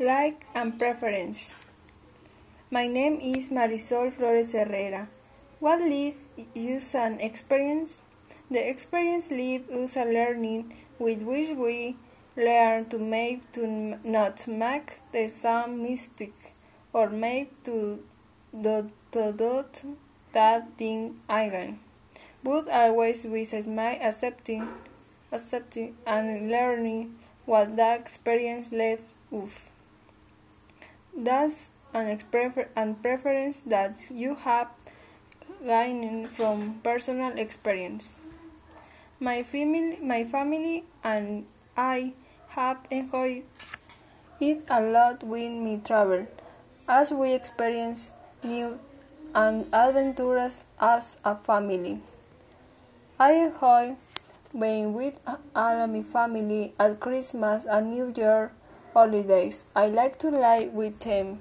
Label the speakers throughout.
Speaker 1: Like and preference. My name is Marisol Flores Herrera. What leads us an experience? The experience leads us a learning with which we learn to make to not make the same mistake or make to do, to do that thing again. But always with smile accepting accepting and learning what that experience left us. That's an, an preference that you have gained from personal experience. My family, my family and I have enjoyed it a lot when we travel, as we experience new and adventures as a family. I enjoy being with all my family at Christmas and New Year holidays. I like to lie with them.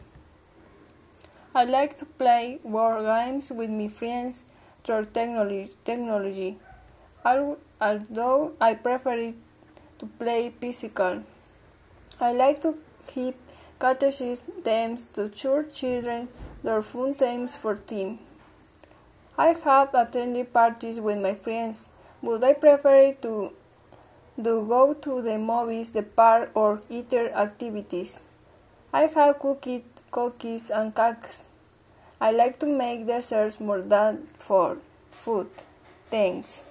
Speaker 1: I like to play war games with my friends through technology. technology. Although I prefer to play physical, I like to keep catechism to church children their fun times for team. I have attended parties with my friends, but I prefer to do go to the movies, the park, or other activities. I have cooked cookies and cakes. I like to make desserts more than for food. Thanks.